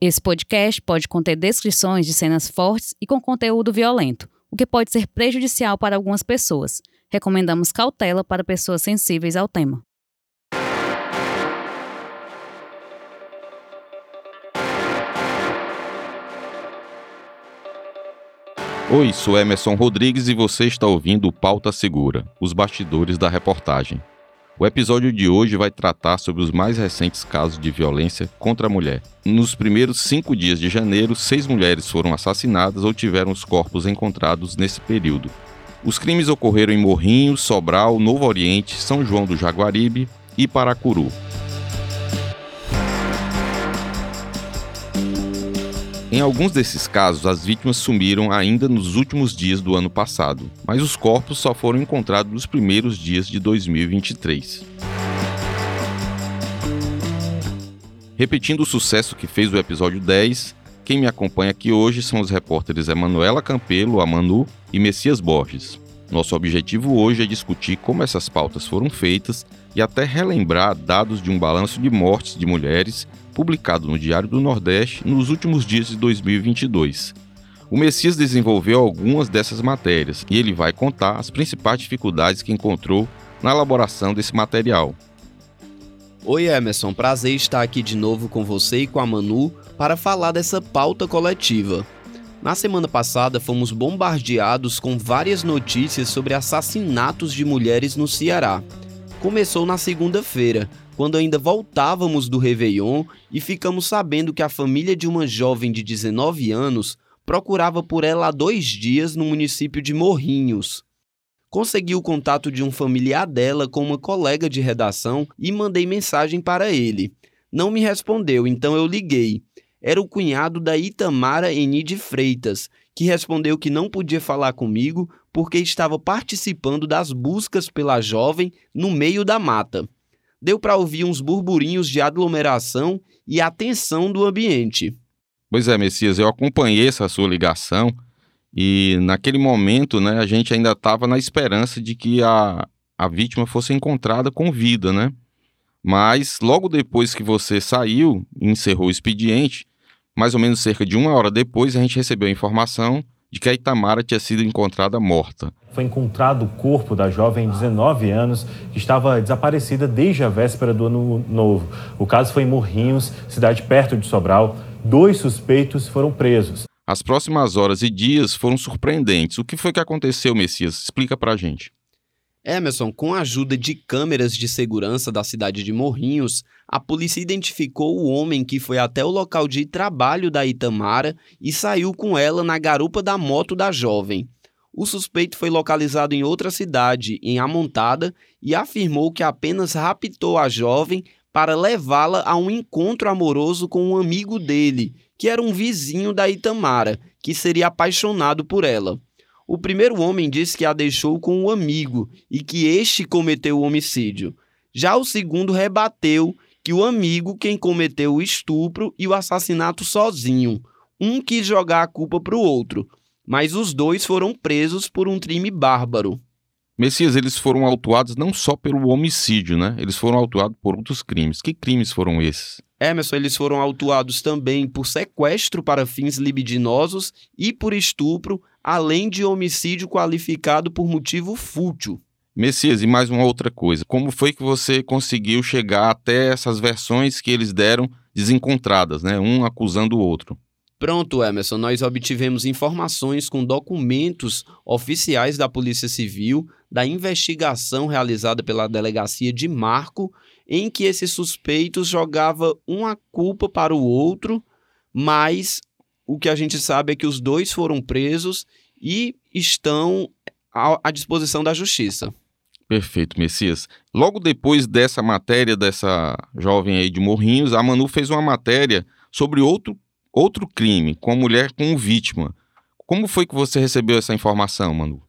Esse podcast pode conter descrições de cenas fortes e com conteúdo violento, o que pode ser prejudicial para algumas pessoas. Recomendamos cautela para pessoas sensíveis ao tema. Oi, sou Emerson Rodrigues e você está ouvindo o Pauta Segura, os bastidores da reportagem. O episódio de hoje vai tratar sobre os mais recentes casos de violência contra a mulher. Nos primeiros cinco dias de janeiro, seis mulheres foram assassinadas ou tiveram os corpos encontrados nesse período. Os crimes ocorreram em Morrinhos, Sobral, Novo Oriente, São João do Jaguaribe e Paracuru. Em alguns desses casos, as vítimas sumiram ainda nos últimos dias do ano passado, mas os corpos só foram encontrados nos primeiros dias de 2023. Repetindo o sucesso que fez o episódio 10, quem me acompanha aqui hoje são os repórteres Emanuela Campelo, a Manu e Messias Borges. Nosso objetivo hoje é discutir como essas pautas foram feitas e até relembrar dados de um balanço de mortes de mulheres publicado no Diário do Nordeste nos últimos dias de 2022. O Messias desenvolveu algumas dessas matérias e ele vai contar as principais dificuldades que encontrou na elaboração desse material. Oi Emerson, prazer estar aqui de novo com você e com a Manu para falar dessa pauta coletiva. Na semana passada fomos bombardeados com várias notícias sobre assassinatos de mulheres no Ceará. Começou na segunda-feira, quando ainda voltávamos do Réveillon e ficamos sabendo que a família de uma jovem de 19 anos procurava por ela há dois dias no município de Morrinhos. Consegui o contato de um familiar dela com uma colega de redação e mandei mensagem para ele. Não me respondeu, então eu liguei. Era o cunhado da Itamara Enide Freitas, que respondeu que não podia falar comigo porque estava participando das buscas pela jovem no meio da mata deu para ouvir uns burburinhos de aglomeração e a tensão do ambiente. Pois é, Messias, eu acompanhei essa sua ligação e naquele momento, né, a gente ainda estava na esperança de que a, a vítima fosse encontrada com vida, né? Mas logo depois que você saiu e encerrou o expediente, mais ou menos cerca de uma hora depois, a gente recebeu a informação de que a Itamara tinha sido encontrada morta. Foi encontrado o corpo da jovem de 19 anos que estava desaparecida desde a véspera do ano novo. O caso foi em Morrinhos, cidade perto de Sobral. Dois suspeitos foram presos. As próximas horas e dias foram surpreendentes. O que foi que aconteceu, Messias? Explica pra gente. Emerson, com a ajuda de câmeras de segurança da cidade de Morrinhos, a polícia identificou o homem que foi até o local de trabalho da Itamara e saiu com ela na garupa da moto da jovem. O suspeito foi localizado em outra cidade, em Amontada, e afirmou que apenas raptou a jovem para levá-la a um encontro amoroso com um amigo dele, que era um vizinho da Itamara, que seria apaixonado por ela. O primeiro homem disse que a deixou com um amigo e que este cometeu o homicídio. Já o segundo rebateu que o amigo quem cometeu o estupro e o assassinato sozinho. Um quis jogar a culpa para o outro, mas os dois foram presos por um crime bárbaro. Messias, eles foram autuados não só pelo homicídio, né? Eles foram autuados por outros crimes. Que crimes foram esses? Emerson, eles foram autuados também por sequestro para fins libidinosos e por estupro, além de homicídio qualificado por motivo fútil. Messias, e mais uma outra coisa. Como foi que você conseguiu chegar até essas versões que eles deram desencontradas, né? Um acusando o outro? Pronto, Emerson, nós obtivemos informações com documentos oficiais da Polícia Civil da investigação realizada pela delegacia de Marco, em que esses suspeitos jogavam uma culpa para o outro, mas o que a gente sabe é que os dois foram presos e estão à disposição da justiça. Perfeito, Messias. Logo depois dessa matéria dessa jovem aí de Morrinhos, a Manu fez uma matéria sobre outro, outro crime, com a mulher como vítima. Como foi que você recebeu essa informação, Manu?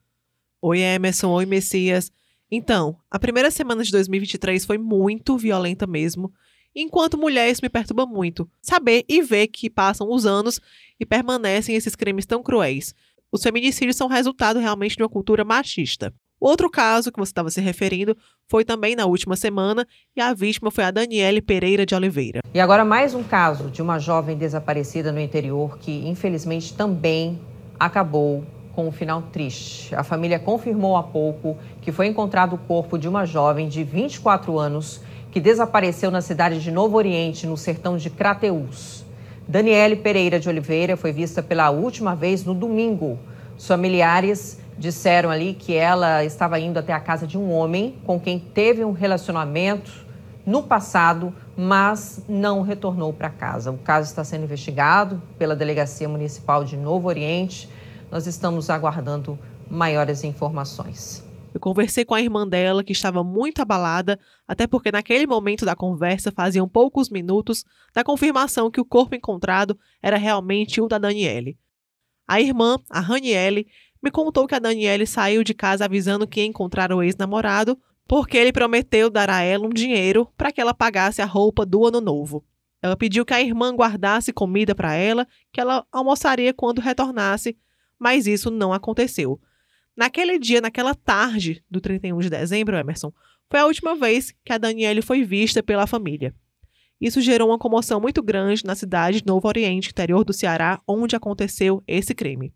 Oi, Emerson. Oi, Messias. Então, a primeira semana de 2023 foi muito violenta mesmo. Enquanto mulher, isso me perturba muito. Saber e ver que passam os anos e permanecem esses crimes tão cruéis. Os feminicídios são resultado realmente de uma cultura machista. Outro caso que você estava se referindo foi também na última semana e a vítima foi a Daniele Pereira de Oliveira. E agora mais um caso de uma jovem desaparecida no interior que infelizmente também acabou com um final triste. A família confirmou há pouco que foi encontrado o corpo de uma jovem de 24 anos que desapareceu na cidade de Novo Oriente, no sertão de Crateús. Daniele Pereira de Oliveira foi vista pela última vez no domingo. Os familiares disseram ali que ela estava indo até a casa de um homem com quem teve um relacionamento no passado, mas não retornou para casa. O caso está sendo investigado pela Delegacia Municipal de Novo Oriente. Nós estamos aguardando maiores informações. Eu conversei com a irmã dela, que estava muito abalada, até porque naquele momento da conversa faziam poucos minutos da confirmação que o corpo encontrado era realmente o da Daniele. A irmã, a Raniele, me contou que a Daniele saiu de casa avisando que ia encontrar o ex-namorado, porque ele prometeu dar a ela um dinheiro para que ela pagasse a roupa do ano novo. Ela pediu que a irmã guardasse comida para ela, que ela almoçaria quando retornasse, mas isso não aconteceu. Naquele dia, naquela tarde do 31 de dezembro, Emerson, foi a última vez que a Daniele foi vista pela família. Isso gerou uma comoção muito grande na cidade de Novo Oriente, interior do Ceará, onde aconteceu esse crime.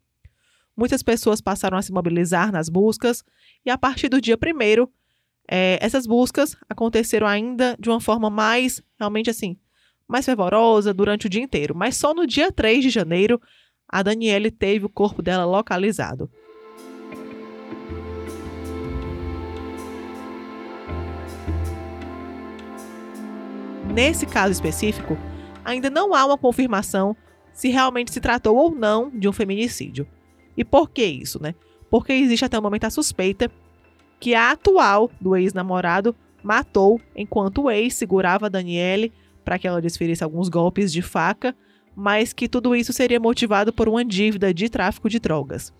Muitas pessoas passaram a se mobilizar nas buscas, e a partir do dia 1 é, essas buscas aconteceram ainda de uma forma mais, realmente assim, mais fervorosa durante o dia inteiro. Mas só no dia 3 de janeiro, a Daniele teve o corpo dela localizado. Nesse caso específico, ainda não há uma confirmação se realmente se tratou ou não de um feminicídio. E por que isso, né? Porque existe até o momento a suspeita que a atual do ex-namorado matou enquanto o ex segurava Daniele para que ela desferisse alguns golpes de faca, mas que tudo isso seria motivado por uma dívida de tráfico de drogas.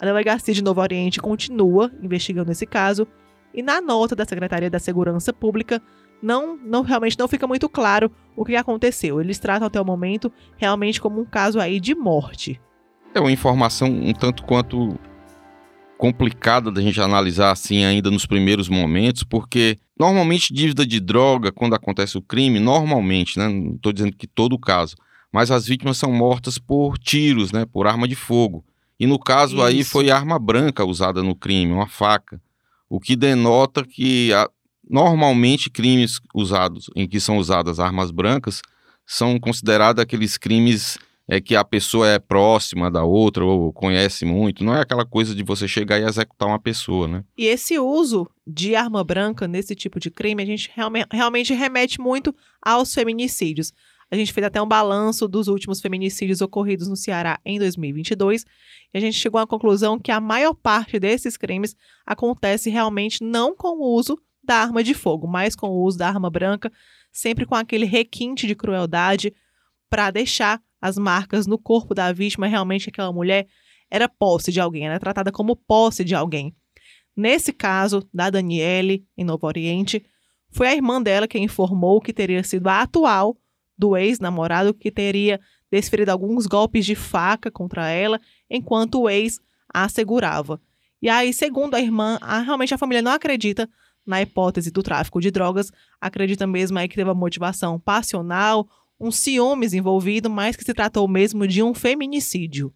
A delegacia de Novo Oriente continua investigando esse caso e na nota da Secretaria da Segurança Pública não, não realmente não fica muito claro o que aconteceu. Eles tratam até o momento realmente como um caso aí de morte. É uma informação um tanto quanto complicada da gente analisar assim ainda nos primeiros momentos, porque normalmente dívida de droga, quando acontece o crime, normalmente, né, não estou dizendo que todo o caso, mas as vítimas são mortas por tiros, né, por arma de fogo. E no caso Isso. aí foi arma branca usada no crime, uma faca, o que denota que a, Normalmente, crimes usados em que são usadas armas brancas são considerados aqueles crimes é, que a pessoa é próxima da outra ou conhece muito. Não é aquela coisa de você chegar e executar uma pessoa, né? E esse uso de arma branca nesse tipo de crime, a gente realme realmente remete muito aos feminicídios. A gente fez até um balanço dos últimos feminicídios ocorridos no Ceará em 2022 e a gente chegou à conclusão que a maior parte desses crimes acontece realmente não com o uso da arma de fogo, mas com o uso da arma branca, sempre com aquele requinte de crueldade para deixar as marcas no corpo da vítima. Realmente, aquela mulher era posse de alguém, era tratada como posse de alguém. Nesse caso da Daniele, em Novo Oriente, foi a irmã dela quem informou que teria sido a atual do ex-namorado que teria desferido alguns golpes de faca contra ela, enquanto o ex a segurava. E aí, segundo a irmã, a, realmente a família não acredita na hipótese do tráfico de drogas, acredita mesmo aí que teve uma motivação passional, um ciúmes envolvido, mas que se tratou mesmo de um feminicídio.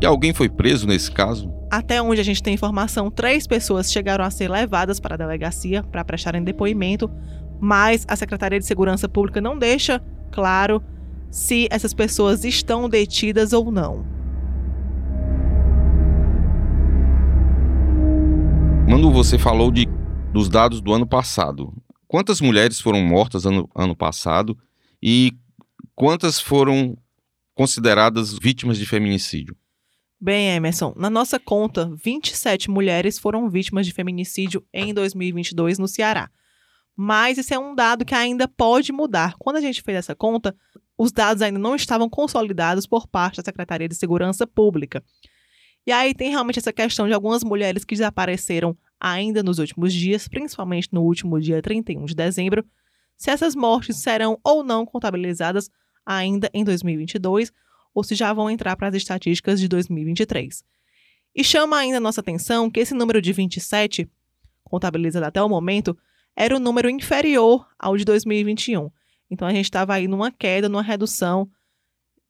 E alguém foi preso nesse caso? Até onde a gente tem informação, três pessoas chegaram a ser levadas para a delegacia para prestarem depoimento, mas a Secretaria de Segurança Pública não deixa claro se essas pessoas estão detidas ou não. Quando você falou de, dos dados do ano passado, quantas mulheres foram mortas ano, ano passado e quantas foram consideradas vítimas de feminicídio? Bem, Emerson, na nossa conta, 27 mulheres foram vítimas de feminicídio em 2022 no Ceará. Mas esse é um dado que ainda pode mudar. Quando a gente fez essa conta, os dados ainda não estavam consolidados por parte da Secretaria de Segurança Pública. E aí tem realmente essa questão de algumas mulheres que desapareceram ainda nos últimos dias, principalmente no último dia 31 de dezembro, se essas mortes serão ou não contabilizadas ainda em 2022, ou se já vão entrar para as estatísticas de 2023. E chama ainda nossa atenção que esse número de 27, contabilizado até o momento, era o um número inferior ao de 2021. Então a gente estava aí numa queda, numa redução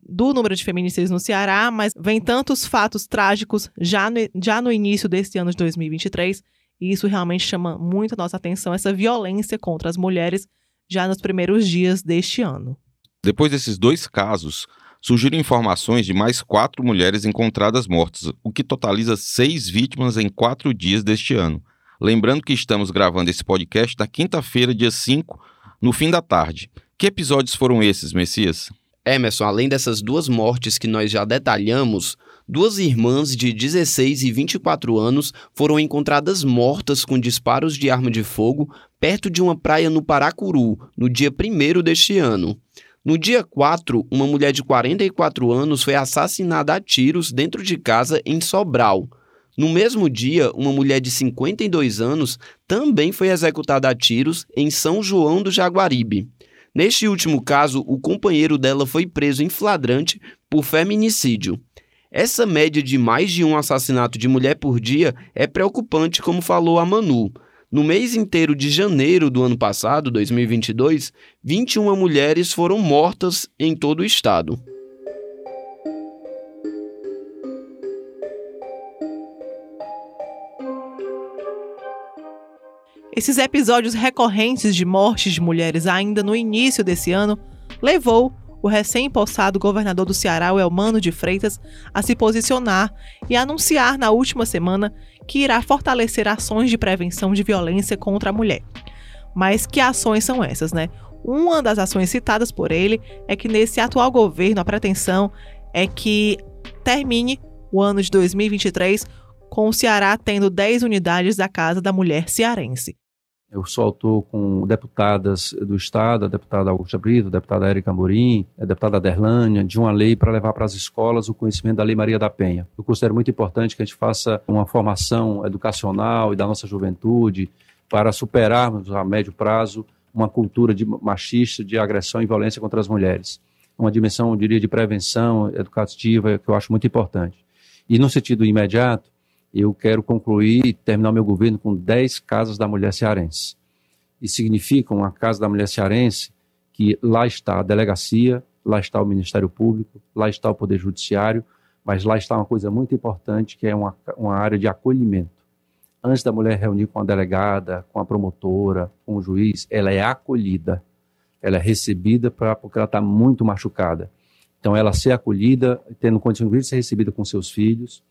do número de feminicídios no Ceará, mas vem tantos fatos trágicos já no, já no início deste ano de 2023, e isso realmente chama muito a nossa atenção, essa violência contra as mulheres já nos primeiros dias deste ano. Depois desses dois casos, surgiram informações de mais quatro mulheres encontradas mortas, o que totaliza seis vítimas em quatro dias deste ano. Lembrando que estamos gravando esse podcast na quinta-feira, dia 5, no fim da tarde. Que episódios foram esses, Messias? Emerson, além dessas duas mortes que nós já detalhamos, duas irmãs de 16 e 24 anos foram encontradas mortas com disparos de arma de fogo perto de uma praia no Paracuru, no dia 1 deste ano. No dia 4, uma mulher de 44 anos foi assassinada a tiros dentro de casa em Sobral. No mesmo dia, uma mulher de 52 anos também foi executada a tiros em São João do Jaguaribe. Neste último caso, o companheiro dela foi preso em flagrante por feminicídio. Essa média de mais de um assassinato de mulher por dia é preocupante, como falou a Manu. No mês inteiro de janeiro do ano passado, 2022, 21 mulheres foram mortas em todo o estado. Esses episódios recorrentes de mortes de mulheres ainda no início desse ano levou o recém-possado governador do Ceará, o Elmano de Freitas, a se posicionar e anunciar na última semana que irá fortalecer ações de prevenção de violência contra a mulher. Mas que ações são essas, né? Uma das ações citadas por ele é que nesse atual governo a pretensão é que termine o ano de 2023 com o Ceará tendo 10 unidades da Casa da Mulher Cearense. Eu sou autor com deputadas do Estado, a deputada Augusta Brito, a deputada Érica Amorim, a deputada Derlânia, de uma lei para levar para as escolas o conhecimento da Lei Maria da Penha. Eu considero muito importante que a gente faça uma formação educacional e da nossa juventude para superarmos a médio prazo uma cultura de machista, de agressão e violência contra as mulheres. Uma dimensão, eu diria, de prevenção educativa que eu acho muito importante. E no sentido imediato, eu quero concluir e terminar meu governo com 10 casas da mulher cearense. E significa uma casa da mulher cearense que lá está a delegacia, lá está o Ministério Público, lá está o Poder Judiciário, mas lá está uma coisa muito importante que é uma, uma área de acolhimento. Antes da mulher reunir com a delegada, com a promotora, com o juiz, ela é acolhida, ela é recebida pra, porque ela está muito machucada. Então, ela ser acolhida, tendo condições de ser recebida com seus filhos,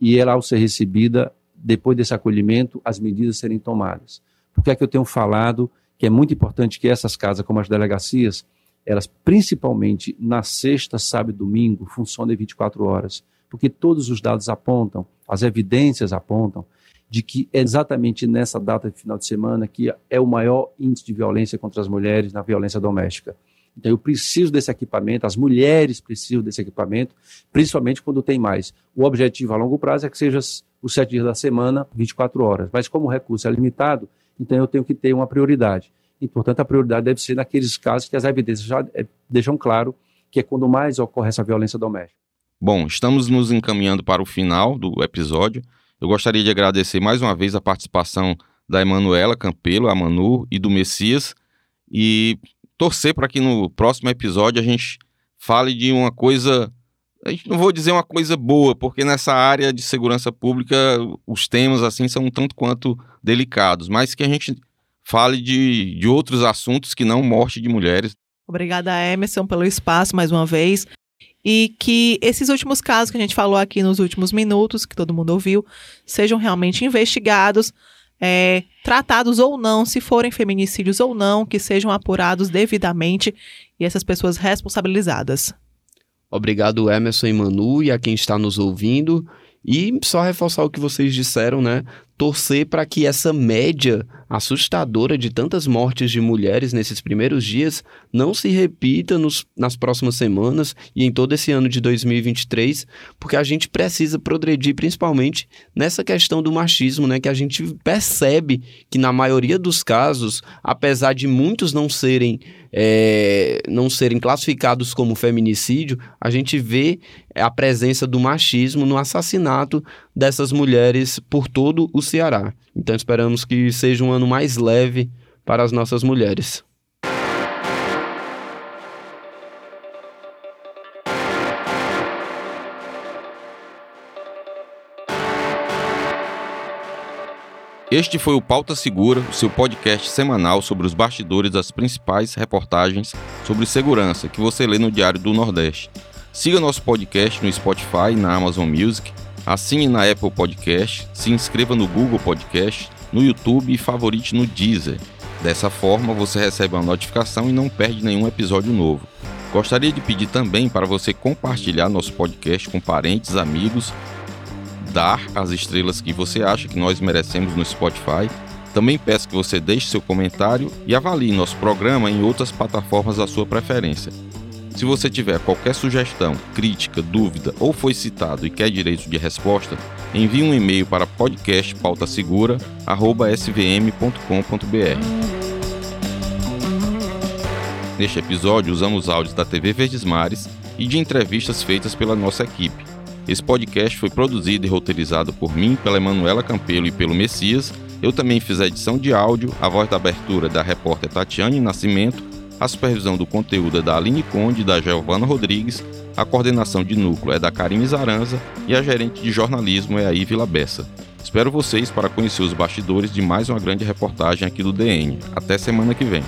e ela, ao ser recebida, depois desse acolhimento, as medidas serem tomadas. Por que é que eu tenho falado que é muito importante que essas casas, como as delegacias, elas principalmente na sexta, sábado e domingo, funcionem 24 horas? Porque todos os dados apontam, as evidências apontam, de que é exatamente nessa data de final de semana que é o maior índice de violência contra as mulheres na violência doméstica. Então eu preciso desse equipamento, as mulheres precisam desse equipamento, principalmente quando tem mais. O objetivo a longo prazo é que seja os sete dias da semana, 24 horas. Mas como o recurso é limitado, então eu tenho que ter uma prioridade. E, portanto, a prioridade deve ser naqueles casos que as evidências já é, deixam claro que é quando mais ocorre essa violência doméstica. Bom, estamos nos encaminhando para o final do episódio. Eu gostaria de agradecer mais uma vez a participação da Emanuela Campelo, a Manu e do Messias. E torcer para que no próximo episódio a gente fale de uma coisa. A gente não vou dizer uma coisa boa, porque nessa área de segurança pública os temas assim são um tanto quanto delicados, mas que a gente fale de, de outros assuntos que não morte de mulheres. Obrigada, Emerson, pelo espaço mais uma vez. E que esses últimos casos que a gente falou aqui nos últimos minutos, que todo mundo ouviu, sejam realmente investigados é, tratados ou não, se forem feminicídios ou não, que sejam apurados devidamente e essas pessoas responsabilizadas. Obrigado, Emerson e Manu, e a quem está nos ouvindo. E só reforçar o que vocês disseram, né? Torcer para que essa média assustadora de tantas mortes de mulheres nesses primeiros dias não se repita nos, nas próximas semanas e em todo esse ano de 2023, porque a gente precisa progredir principalmente nessa questão do machismo, né? Que a gente percebe que na maioria dos casos, apesar de muitos não serem é, não serem classificados como feminicídio, a gente vê a presença do machismo no assassinato dessas mulheres por todo o Ceará. Então esperamos que seja um ano mais leve para as nossas mulheres. Este foi o Pauta Segura, o seu podcast semanal sobre os bastidores das principais reportagens sobre segurança que você lê no Diário do Nordeste. Siga nosso podcast no Spotify, na Amazon Music, assine na Apple Podcast, se inscreva no Google Podcast, no YouTube e favorite no Deezer. Dessa forma, você recebe uma notificação e não perde nenhum episódio novo. Gostaria de pedir também para você compartilhar nosso podcast com parentes, amigos dar as estrelas que você acha que nós merecemos no Spotify. Também peço que você deixe seu comentário e avalie nosso programa em outras plataformas da sua preferência. Se você tiver qualquer sugestão, crítica, dúvida ou foi citado e quer direito de resposta, envie um e-mail para podcastpautasegura@svm.com.br. Neste episódio, usamos áudios da TV Verdes Mares e de entrevistas feitas pela nossa equipe. Esse podcast foi produzido e roteirizado por mim, pela Emanuela Campelo e pelo Messias. Eu também fiz a edição de áudio, a voz da abertura da repórter Tatiane Nascimento, a supervisão do conteúdo é da Aline Conde e da Giovana Rodrigues, a coordenação de núcleo é da Karine Zaranza e a gerente de jornalismo é a Ivila Bessa. Espero vocês para conhecer os bastidores de mais uma grande reportagem aqui do DN. Até semana que vem.